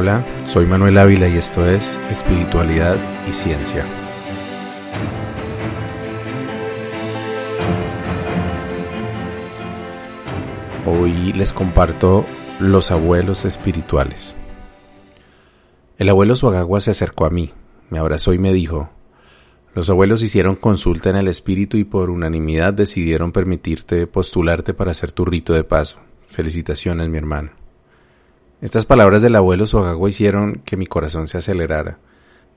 Hola, soy Manuel Ávila y esto es Espiritualidad y Ciencia. Hoy les comparto los abuelos espirituales. El abuelo Suagagua se acercó a mí, me abrazó y me dijo, los abuelos hicieron consulta en el espíritu y por unanimidad decidieron permitirte postularte para hacer tu rito de paso. Felicitaciones, mi hermano. Estas palabras del abuelo Sogagua hicieron que mi corazón se acelerara.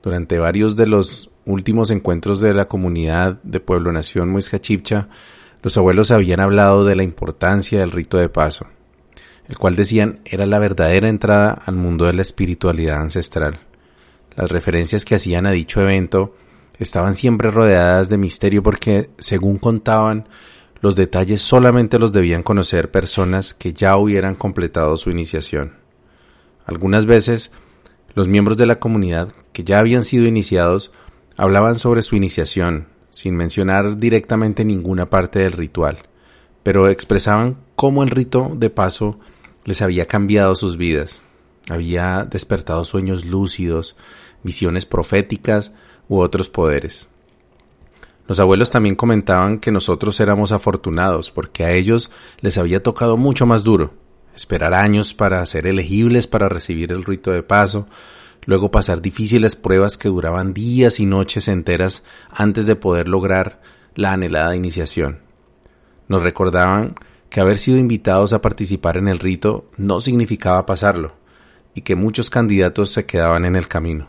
Durante varios de los últimos encuentros de la comunidad de Pueblo Nación Muisca Chipcha, los abuelos habían hablado de la importancia del rito de paso, el cual decían era la verdadera entrada al mundo de la espiritualidad ancestral. Las referencias que hacían a dicho evento estaban siempre rodeadas de misterio porque, según contaban, los detalles solamente los debían conocer personas que ya hubieran completado su iniciación. Algunas veces, los miembros de la comunidad que ya habían sido iniciados hablaban sobre su iniciación, sin mencionar directamente ninguna parte del ritual, pero expresaban cómo el rito de paso les había cambiado sus vidas, había despertado sueños lúcidos, visiones proféticas u otros poderes. Los abuelos también comentaban que nosotros éramos afortunados porque a ellos les había tocado mucho más duro, esperar años para ser elegibles para recibir el rito de paso, luego pasar difíciles pruebas que duraban días y noches enteras antes de poder lograr la anhelada iniciación. Nos recordaban que haber sido invitados a participar en el rito no significaba pasarlo, y que muchos candidatos se quedaban en el camino.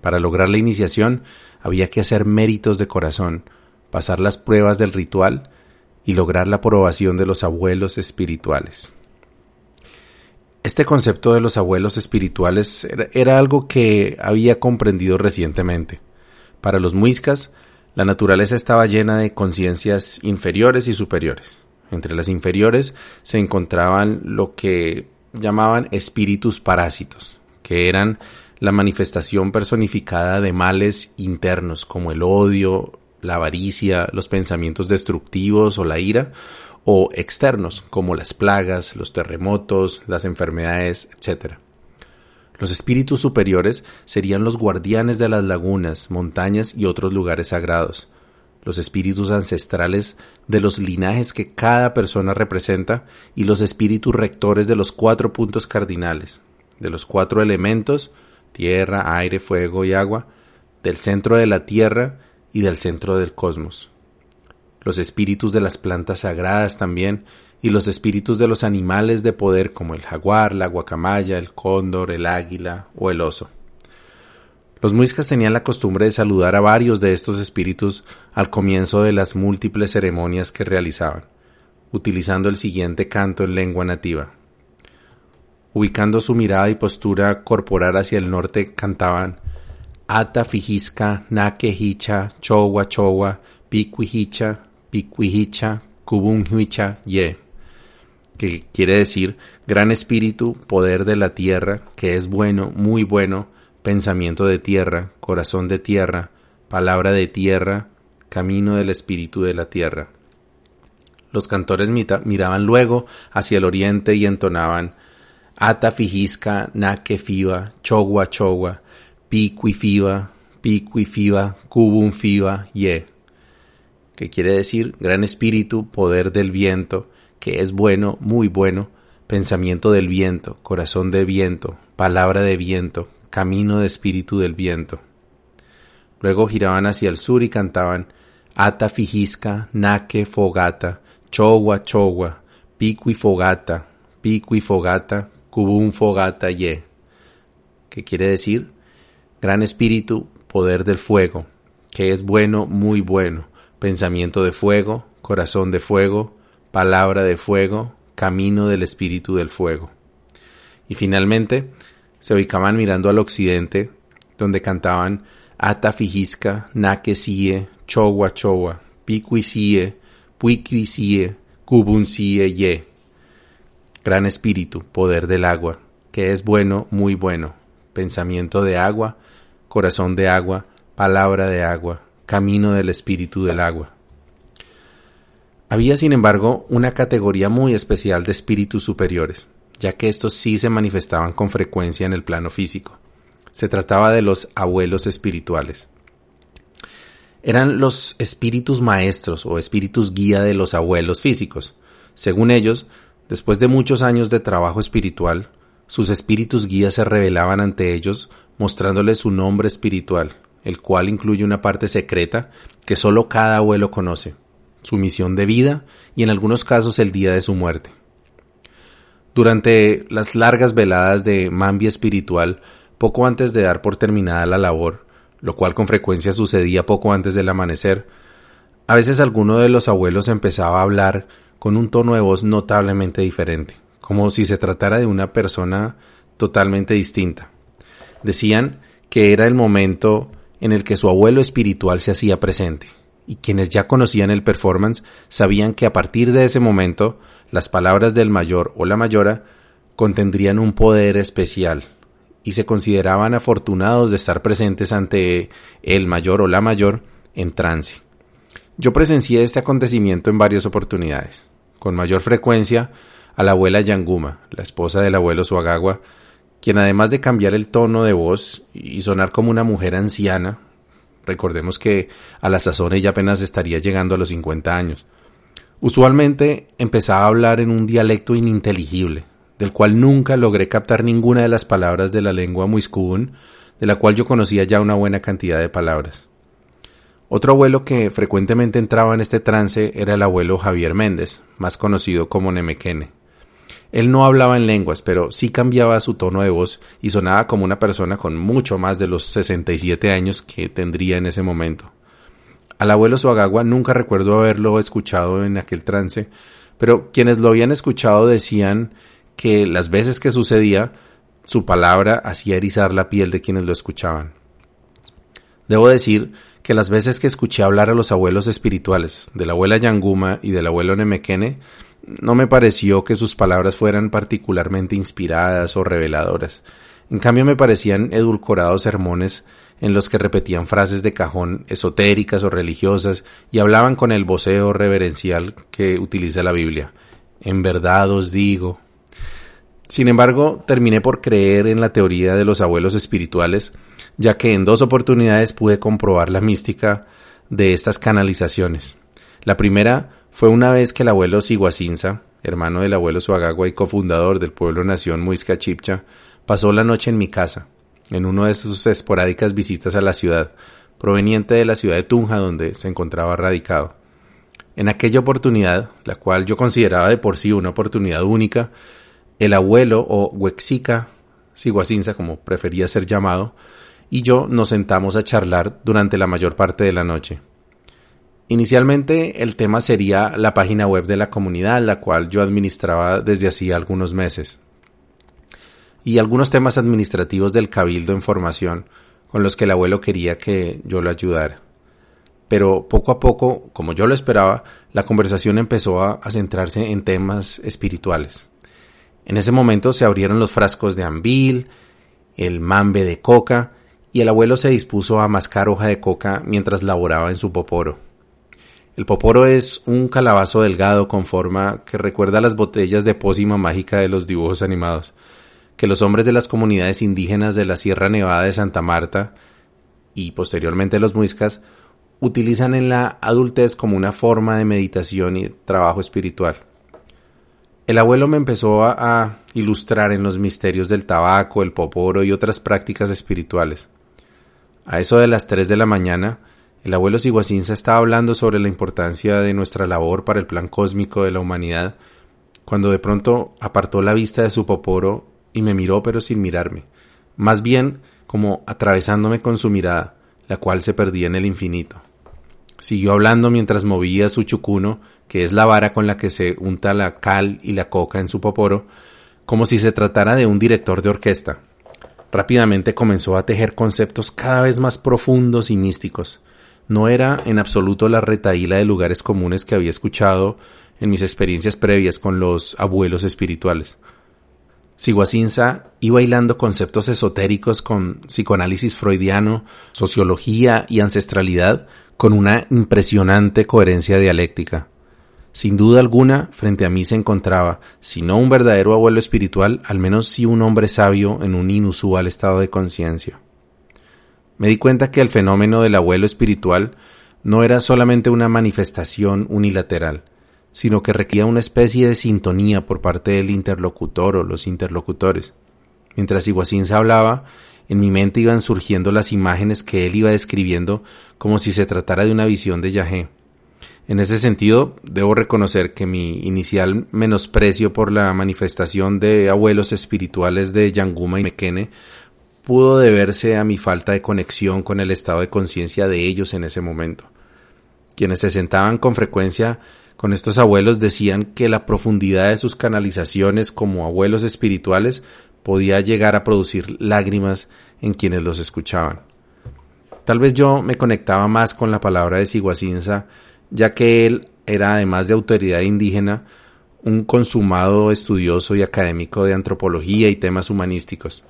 Para lograr la iniciación había que hacer méritos de corazón, pasar las pruebas del ritual y lograr la aprobación de los abuelos espirituales. Este concepto de los abuelos espirituales era, algo que había comprendido recientemente. Para los muiscas, la naturaleza estaba llena de conciencias inferiores y superiores. Entre las inferiores se encontraban lo que llamaban espíritus parásitos, que eran la manifestación personificada de males internos como el odio, la avaricia, los pensamientos destructivos o la ira, o externos, como las plagas, los terremotos, las enfermedades, etc. Los espíritus superiores serían los guardianes de las lagunas, montañas y otros lugares sagrados, los espíritus ancestrales de los linajes que cada persona representa y los espíritus rectores de los cuatro puntos cardinales, de los cuatro elementos, tierra, aire, fuego y agua, del centro de la tierra y del centro del cosmos los espíritus de las plantas sagradas también, y los espíritus de los animales de poder como el jaguar, la guacamaya, el cóndor, el águila o el oso. Los muiscas tenían la costumbre de saludar a varios de estos espíritus al comienzo de las múltiples ceremonias que realizaban, utilizando el siguiente canto en lengua nativa. Ubicando su mirada y postura corporal hacia el norte, cantaban Ata fijisca, nake hicha, chowa chowa, hicha, Piquihicha Kubunhuicha Ye, que quiere decir gran espíritu, poder de la tierra, que es bueno, muy bueno, pensamiento de tierra, corazón de tierra, palabra de tierra, camino del espíritu de la tierra. Los cantores miraban luego hacia el oriente y entonaban Ata fijisca, naque fiba, chogua chogua, piqui fiba, piqui fiba, kubun fiba, ye que quiere decir gran espíritu, poder del viento, que es bueno, muy bueno, pensamiento del viento, corazón de viento, palabra de viento, camino de espíritu del viento. Luego giraban hacia el sur y cantaban Ata fijisca, naque fogata, chogua chogua, piqui fogata, piqui fogata, cubun fogata ye, que quiere decir gran espíritu, poder del fuego, que es bueno, muy bueno, pensamiento de fuego, corazón de fuego, palabra de fuego, camino del espíritu del fuego. Y finalmente se ubicaban mirando al occidente, donde cantaban Ata fijisca, naque sie, chowa chowa, piqui sie, puiqui sie, kubun sie ye. Gran espíritu, poder del agua, que es bueno, muy bueno, pensamiento de agua, corazón de agua, palabra de agua, camino del espíritu del agua. Había, sin embargo, una categoría muy especial de espíritus superiores, ya que estos sí se manifestaban con frecuencia en el plano físico. Se trataba de los abuelos espirituales. Eran los espíritus maestros o espíritus guía de los abuelos físicos. Según ellos, después de muchos años de trabajo espiritual, sus espíritus guías se revelaban ante ellos mostrándoles su nombre espiritual, el cual incluye una parte secreta que solo cada abuelo conoce, su misión de vida y en algunos casos el día de su muerte. Durante las largas veladas de Mambi espiritual, poco antes de dar por terminada la labor, lo cual con frecuencia sucedía poco antes del amanecer, a veces alguno de los abuelos empezaba a hablar con un tono de voz notablemente diferente, como si se tratara de una persona totalmente distinta. Decían que era el momento en el que su abuelo espiritual se hacía presente, y quienes ya conocían el performance sabían que a partir de ese momento las palabras del mayor o la mayora contendrían un poder especial y se consideraban afortunados de estar presentes ante el mayor o la mayor en trance. Yo presencié este acontecimiento en varias oportunidades. Con mayor frecuencia a la abuela Yanguma, la esposa del abuelo Suagagua, quien además de cambiar el tono de voz y sonar como una mujer anciana, recordemos que a la sazón ella apenas estaría llegando a los 50 años, usualmente empezaba a hablar en un dialecto ininteligible, del cual nunca logré captar ninguna de las palabras de la lengua muiscún, de la cual yo conocía ya una buena cantidad de palabras. Otro abuelo que frecuentemente entraba en este trance era el abuelo Javier Méndez, más conocido como Nemequene. Él no hablaba en lenguas, pero sí cambiaba su tono de voz y sonaba como una persona con mucho más de los 67 años que tendría en ese momento. Al abuelo Suagagua nunca recuerdo haberlo escuchado en aquel trance, pero quienes lo habían escuchado decían que las veces que sucedía, su palabra hacía erizar la piel de quienes lo escuchaban. Debo decir que las veces que escuché hablar a los abuelos espirituales, de la abuela Yanguma y del abuelo Nemequene, no me pareció que sus palabras fueran particularmente inspiradas o reveladoras. En cambio me parecían edulcorados sermones en los que repetían frases de cajón esotéricas o religiosas y hablaban con el voceo reverencial que utiliza la Biblia. En verdad os digo. Sin embargo, terminé por creer en la teoría de los abuelos espirituales, ya que en dos oportunidades pude comprobar la mística de estas canalizaciones. La primera fue una vez que el abuelo Siguacinza, hermano del abuelo Suagagua y cofundador del pueblo nación Muisca Chipcha, pasó la noche en mi casa, en una de sus esporádicas visitas a la ciudad, proveniente de la ciudad de Tunja donde se encontraba radicado. En aquella oportunidad, la cual yo consideraba de por sí una oportunidad única, el abuelo o Huexica Siguacinza, como prefería ser llamado, y yo nos sentamos a charlar durante la mayor parte de la noche. Inicialmente el tema sería la página web de la comunidad, la cual yo administraba desde hacía algunos meses, y algunos temas administrativos del cabildo en formación, con los que el abuelo quería que yo lo ayudara. Pero poco a poco, como yo lo esperaba, la conversación empezó a, centrarse en temas espirituales. En ese momento se abrieron los frascos de ambil, el mambe de coca, y el abuelo se dispuso a mascar hoja de coca mientras laboraba en su poporo. El poporo es un calabazo delgado con forma que recuerda a las botellas de pócima mágica de los dibujos animados, que los hombres de las comunidades indígenas de la Sierra Nevada de Santa Marta y posteriormente los muiscas utilizan en la adultez como una forma de meditación y trabajo espiritual. El abuelo me empezó a, a, ilustrar en los misterios del tabaco, el poporo y otras prácticas espirituales. A eso de las tres de la mañana, el abuelo Siguacinza estaba hablando sobre la importancia de nuestra labor para el plan cósmico de la humanidad, cuando de pronto apartó la vista de su poporo y me miró pero sin mirarme, más bien como atravesándome con su mirada, la cual se perdía en el infinito. Siguió hablando mientras movía su chucuno, que es la vara con la que se unta la cal y la coca en su poporo, como si se tratara de un director de orquesta. Rápidamente comenzó a tejer conceptos cada vez más profundos y místicos, no era en absoluto la retaíla de lugares comunes que había escuchado en mis experiencias previas con los abuelos espirituales. Siguacinza iba hilando conceptos esotéricos con psicoanálisis freudiano, sociología y ancestralidad con una impresionante coherencia dialéctica. Sin duda alguna, frente a mí se encontraba, si no un verdadero abuelo espiritual, al menos sí un hombre sabio en un inusual estado de conciencia. Me di cuenta que el fenómeno del abuelo espiritual no era solamente una manifestación unilateral, sino que requería una especie de sintonía por parte del interlocutor o los interlocutores. Mientras Iguacinza hablaba, en mi mente iban surgiendo las imágenes que él iba describiendo como si se tratara de una visión de Yahé. En ese sentido, debo reconocer que mi inicial menosprecio por la manifestación de abuelos espirituales de Yanguma y Mekene pudo deberse a mi falta de conexión con el estado de conciencia de ellos en ese momento. Quienes se sentaban con frecuencia con estos abuelos decían que la profundidad de sus canalizaciones como abuelos espirituales podía llegar a producir lágrimas en quienes los escuchaban. Tal vez yo me conectaba más con la palabra de Siguacinza, ya que él era, además de autoridad indígena, un consumado estudioso y académico de antropología y temas humanísticos,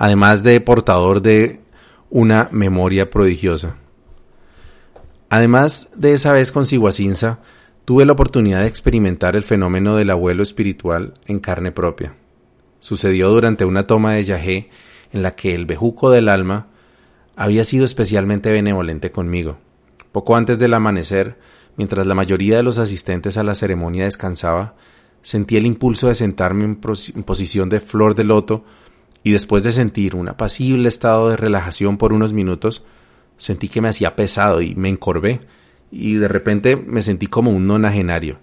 además de portador de una memoria prodigiosa. Además de esa vez con Siguacinza, tuve la oportunidad de experimentar el fenómeno del abuelo espiritual en carne propia. Sucedió durante una toma de Yahé en la que el bejuco del alma había sido especialmente benevolente conmigo. Poco antes del amanecer, mientras la mayoría de los asistentes a la ceremonia descansaba, sentí el impulso de sentarme en, en posición de flor de loto y después de sentir un apacible estado de relajación por unos minutos, sentí que me hacía pesado y me encorvé y de repente me sentí como un nonagenario.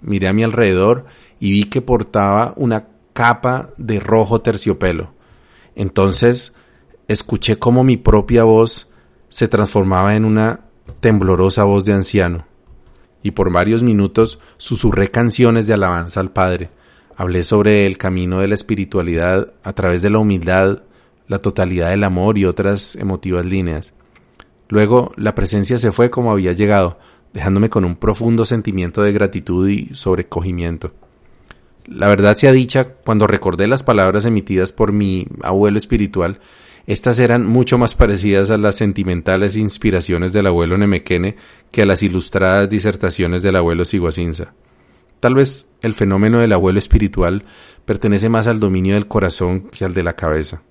Miré a mi alrededor y vi que portaba una capa de rojo terciopelo. Entonces escuché como mi propia voz se transformaba en una temblorosa voz de anciano. Y por varios minutos susurré canciones de alabanza al Padre. Hablé sobre el camino de la espiritualidad a través de la humildad, la totalidad del amor y otras emotivas líneas. Luego la presencia se fue como había llegado, dejándome con un profundo sentimiento de gratitud y sobrecogimiento. La verdad sea dicha, cuando recordé las palabras emitidas por mi abuelo espiritual, estas eran mucho más parecidas a las sentimentales inspiraciones del abuelo Nemequene que a las ilustradas disertaciones del abuelo Siguacinza. Tal vez el fenómeno del abuelo espiritual pertenece más al dominio del corazón que al de la cabeza.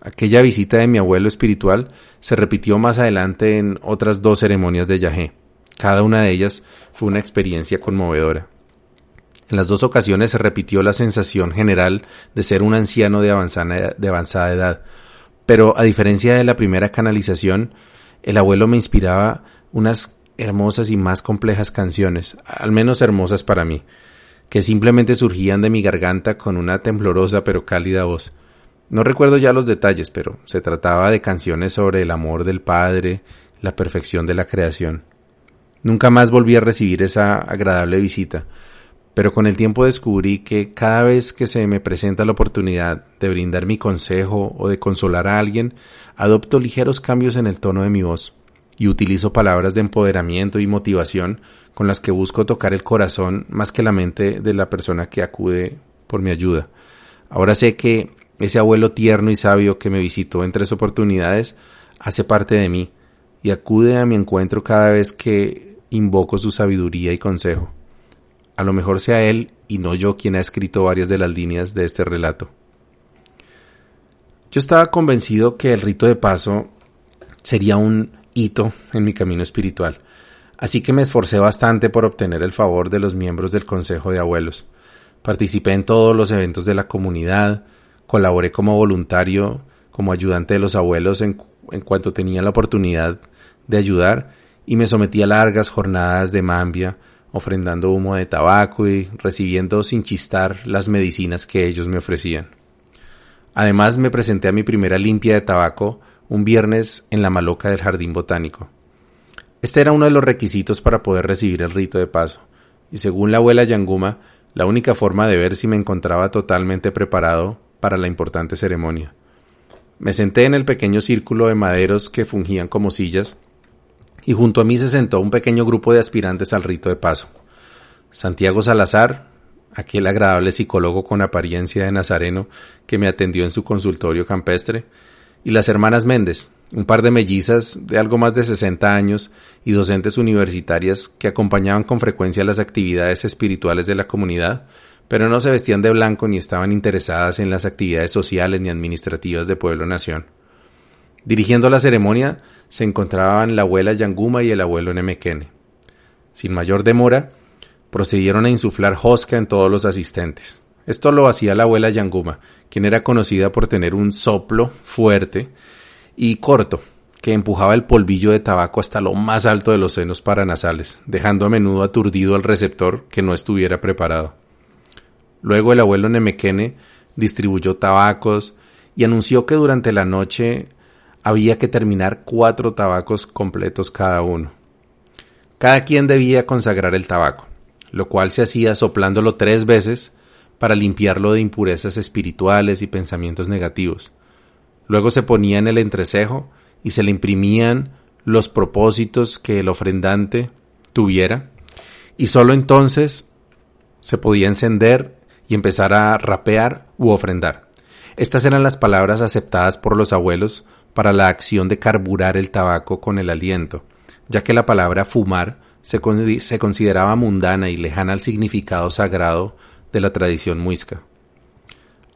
Aquella visita de mi abuelo espiritual se repitió más adelante en otras dos ceremonias de Yahé. Cada una de ellas fue una experiencia conmovedora. En las dos ocasiones se repitió la sensación general de ser un anciano de avanzada, de avanzada edad, pero a diferencia de la primera canalización, el abuelo me inspiraba unas hermosas y más complejas canciones, al menos hermosas para mí, que simplemente surgían de mi garganta con una temblorosa pero cálida voz. No recuerdo ya los detalles, pero se trataba de canciones sobre el amor del Padre, la perfección de la creación. Nunca más volví a recibir esa agradable visita, pero con el tiempo descubrí que cada vez que se me presenta la oportunidad de brindar mi consejo o de consolar a alguien, adopto ligeros cambios en el tono de mi voz y utilizo palabras de empoderamiento y motivación con las que busco tocar el corazón más que la mente de la persona que acude por mi ayuda. Ahora sé que ese abuelo tierno y sabio que me visitó en tres oportunidades hace parte de mí y acude a mi encuentro cada vez que invoco su sabiduría y consejo. A lo mejor sea él y no yo quien ha escrito varias de las líneas de este relato. Yo estaba convencido que el rito de paso sería un en mi camino espiritual, así que me esforcé bastante por obtener el favor de los miembros del Consejo de Abuelos. Participé en todos los eventos de la comunidad, Colaboré como voluntario, como ayudante de los abuelos en, cuanto tenía la oportunidad de ayudar y me sometí a largas jornadas de mambia, ofrendando humo de tabaco y recibiendo sin chistar las medicinas que ellos me ofrecían. Además me presenté a mi primera limpia de tabaco un viernes en la maloca del jardín botánico. Este era uno de los requisitos para poder recibir el rito de paso, y según la abuela Yanguma, la única forma de ver si me encontraba totalmente preparado para la importante ceremonia. Me senté en el pequeño círculo de maderos que fungían como sillas, y junto a mí se sentó un pequeño grupo de aspirantes al rito de paso. Santiago Salazar, aquel agradable psicólogo con apariencia de nazareno que me atendió en su consultorio campestre, y las hermanas Méndez, un par de mellizas de algo más de 60 años y docentes universitarias que acompañaban con frecuencia las actividades espirituales de la comunidad, pero no se vestían de blanco ni estaban interesadas en las actividades sociales ni administrativas de Pueblo Nación. Dirigiendo la ceremonia se encontraban la abuela Yanguma y el abuelo Nemequene. Sin mayor demora, procedieron a insuflar Josca en todos los asistentes. Esto lo hacía la abuela Yanguma, quien era conocida por tener un soplo fuerte y corto, que empujaba el polvillo de tabaco hasta lo más alto de los senos paranasales, dejando a menudo aturdido al receptor que no estuviera preparado. Luego el abuelo Nemequene distribuyó tabacos y anunció que durante la noche había que terminar cuatro tabacos completos cada uno. Cada quien debía consagrar el tabaco, lo cual se hacía soplándolo tres veces para limpiarlo de impurezas espirituales y pensamientos negativos. Luego se ponía en el entrecejo y se le imprimían los propósitos que el ofrendante tuviera y sólo entonces se podía encender y empezar a rapear u ofrendar. Estas eran las palabras aceptadas por los abuelos para la acción de carburar el tabaco con el aliento, ya que la palabra fumar se, se consideraba mundana y lejana al significado sagrado de la tradición muisca.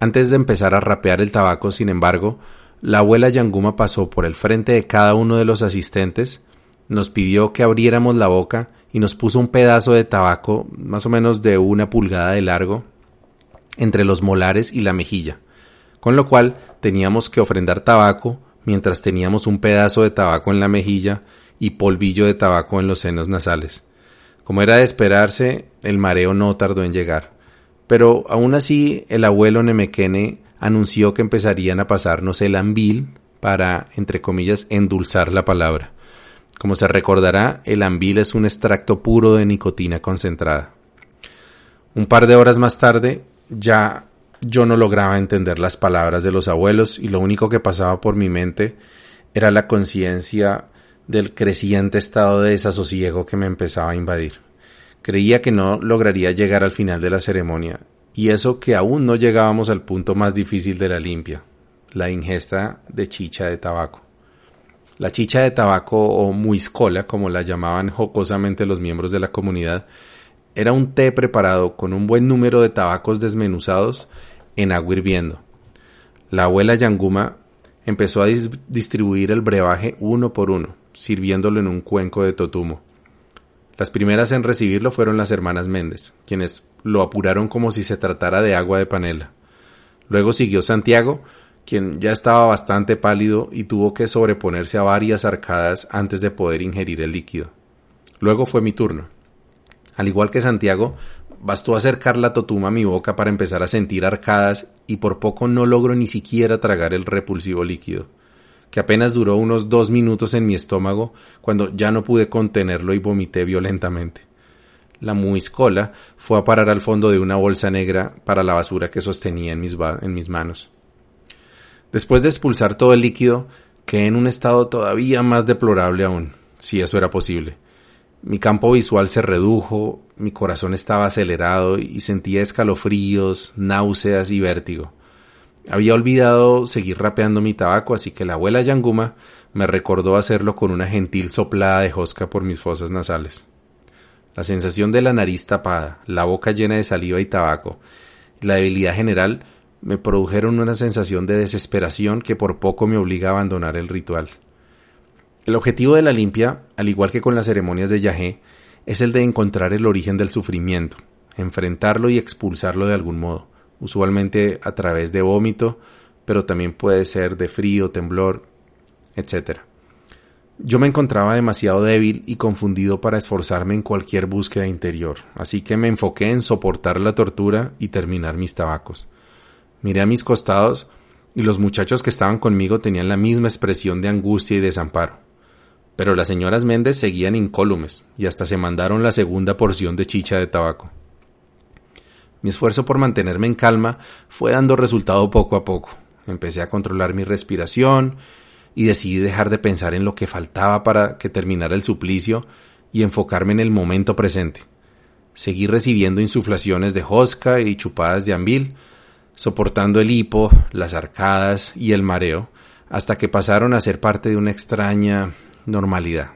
Antes de empezar a rapear el tabaco, sin embargo, la abuela Yanguma pasó por el frente de cada uno de los asistentes, nos pidió que abriéramos la boca y nos puso un pedazo de tabaco más o menos de una pulgada de largo entre los molares y la mejilla, con lo cual teníamos que ofrendar tabaco mientras teníamos un pedazo de tabaco en la mejilla y polvillo de tabaco en los senos nasales. Como era de esperarse, el mareo no tardó en llegar. Pero aún así el abuelo Nemequene anunció que empezarían a pasarnos el ambil para, entre comillas, endulzar la palabra. Como se recordará, el ambil es un extracto puro de nicotina concentrada. Un par de horas más tarde, ya yo no lograba entender las palabras de los abuelos y lo único que pasaba por mi mente era la conciencia del creciente estado de desasosiego que me empezaba a invadir. Creía que no lograría llegar al final de la ceremonia y eso que aún no llegábamos al punto más difícil de la limpia, la ingesta de chicha de tabaco. La chicha de tabaco o muiscola, como la llamaban jocosamente los miembros de la comunidad, era un té preparado con un buen número de tabacos desmenuzados en agua hirviendo. La abuela Yanguma empezó a distribuir el brebaje uno por uno, sirviéndolo en un cuenco de totumo. Las primeras en recibirlo fueron las hermanas Méndez, quienes lo apuraron como si se tratara de agua de panela. Luego siguió Santiago, quien ya estaba bastante pálido y tuvo que sobreponerse a varias arcadas antes de poder ingerir el líquido. Luego fue mi turno. Al igual que Santiago, bastó acercar la totuma a mi boca para empezar a sentir arcadas y por poco no logro ni siquiera tragar el repulsivo líquido, que apenas duró unos dos minutos en mi estómago cuando ya no pude contenerlo y vomité violentamente la muiscola fue a parar al fondo de una bolsa negra para la basura que sostenía en mis, en mis manos. Después de expulsar todo el líquido, quedé en un estado todavía más deplorable aún, si eso era posible. Mi campo visual se redujo, mi corazón estaba acelerado y sentía escalofríos, náuseas y vértigo. Había olvidado seguir rapeando mi tabaco, así que la abuela Yanguma me recordó hacerlo con una gentil soplada de josca por mis fosas nasales. La sensación de la nariz tapada, la boca llena de saliva y tabaco, la debilidad general me produjeron una sensación de desesperación que por poco me obliga a abandonar el ritual. El objetivo de la limpia, al igual que con las ceremonias de Yahé, es el de encontrar el origen del sufrimiento, enfrentarlo y expulsarlo de algún modo, usualmente a través de vómito, pero también puede ser de frío, temblor, etc. Yo me encontraba demasiado débil y confundido para esforzarme en cualquier búsqueda interior, así que me enfoqué en soportar la tortura y terminar mis tabacos. Miré a mis costados y los muchachos que estaban conmigo tenían la misma expresión de angustia y desamparo. Pero las señoras Méndez seguían incólumes y hasta se mandaron la segunda porción de chicha de tabaco. Mi esfuerzo por mantenerme en calma fue dando resultado poco a poco. Empecé a controlar mi respiración y decidí dejar de pensar en lo que faltaba para que terminara el suplicio y enfocarme en el momento presente. Seguí recibiendo insuflaciones de josca y chupadas de ambil, soportando el hipo, las arcadas y el mareo, hasta que pasaron a ser parte de una extraña normalidad.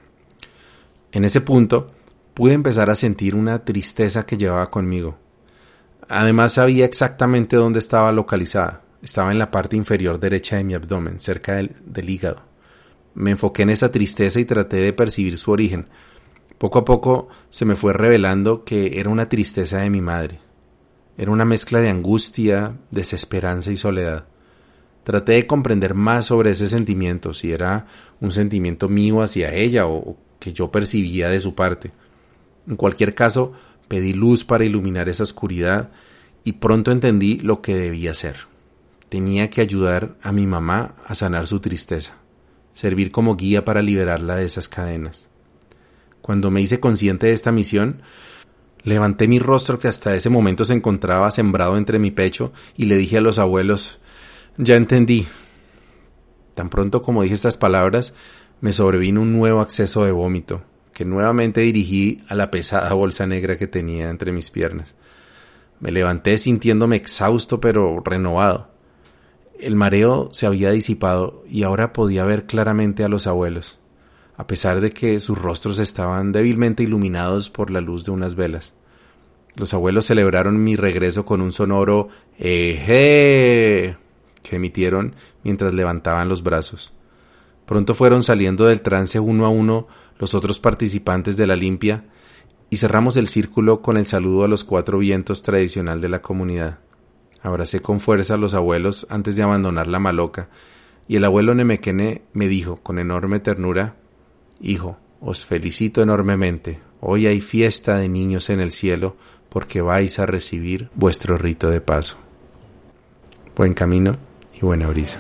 En ese punto pude empezar a sentir una tristeza que llevaba conmigo. Además sabía exactamente dónde estaba localizada. Estaba en la parte inferior derecha de mi abdomen, cerca del, hígado. Me enfoqué en esa tristeza y traté de percibir su origen. Poco a poco se me fue revelando que era una tristeza de mi madre. Era una mezcla de angustia, desesperanza y soledad. Traté de comprender más sobre ese sentimiento, si era un sentimiento mío hacia ella o que yo percibía de su parte. En cualquier caso, pedí luz para iluminar esa oscuridad y pronto entendí lo que debía hacer. Tenía que ayudar a mi mamá a sanar su tristeza, servir como guía para liberarla de esas cadenas. Cuando me hice consciente de esta misión, levanté mi rostro que hasta ese momento se encontraba sembrado entre mi pecho y le dije a los abuelos, ya entendí. Tan pronto como dije estas palabras, me sobrevino un nuevo acceso de vómito, que nuevamente dirigí a la pesada bolsa negra que tenía entre mis piernas. Me levanté sintiéndome exhausto pero renovado. El mareo se había disipado y ahora podía ver claramente a los abuelos, a pesar de que sus rostros estaban débilmente iluminados por la luz de unas velas. Los abuelos celebraron mi regreso con un sonoro ¡Eje! que emitieron mientras levantaban los brazos. Pronto fueron saliendo del trance uno a uno los otros participantes de la limpia y cerramos el círculo con el saludo a los cuatro vientos tradicional de la comunidad. Abracé con fuerza a los abuelos antes de abandonar la maloca, y el abuelo Nemequene me dijo con enorme ternura Hijo, os felicito enormemente. Hoy hay fiesta de niños en el cielo porque vais a recibir vuestro rito de paso. Buen camino y buena brisa.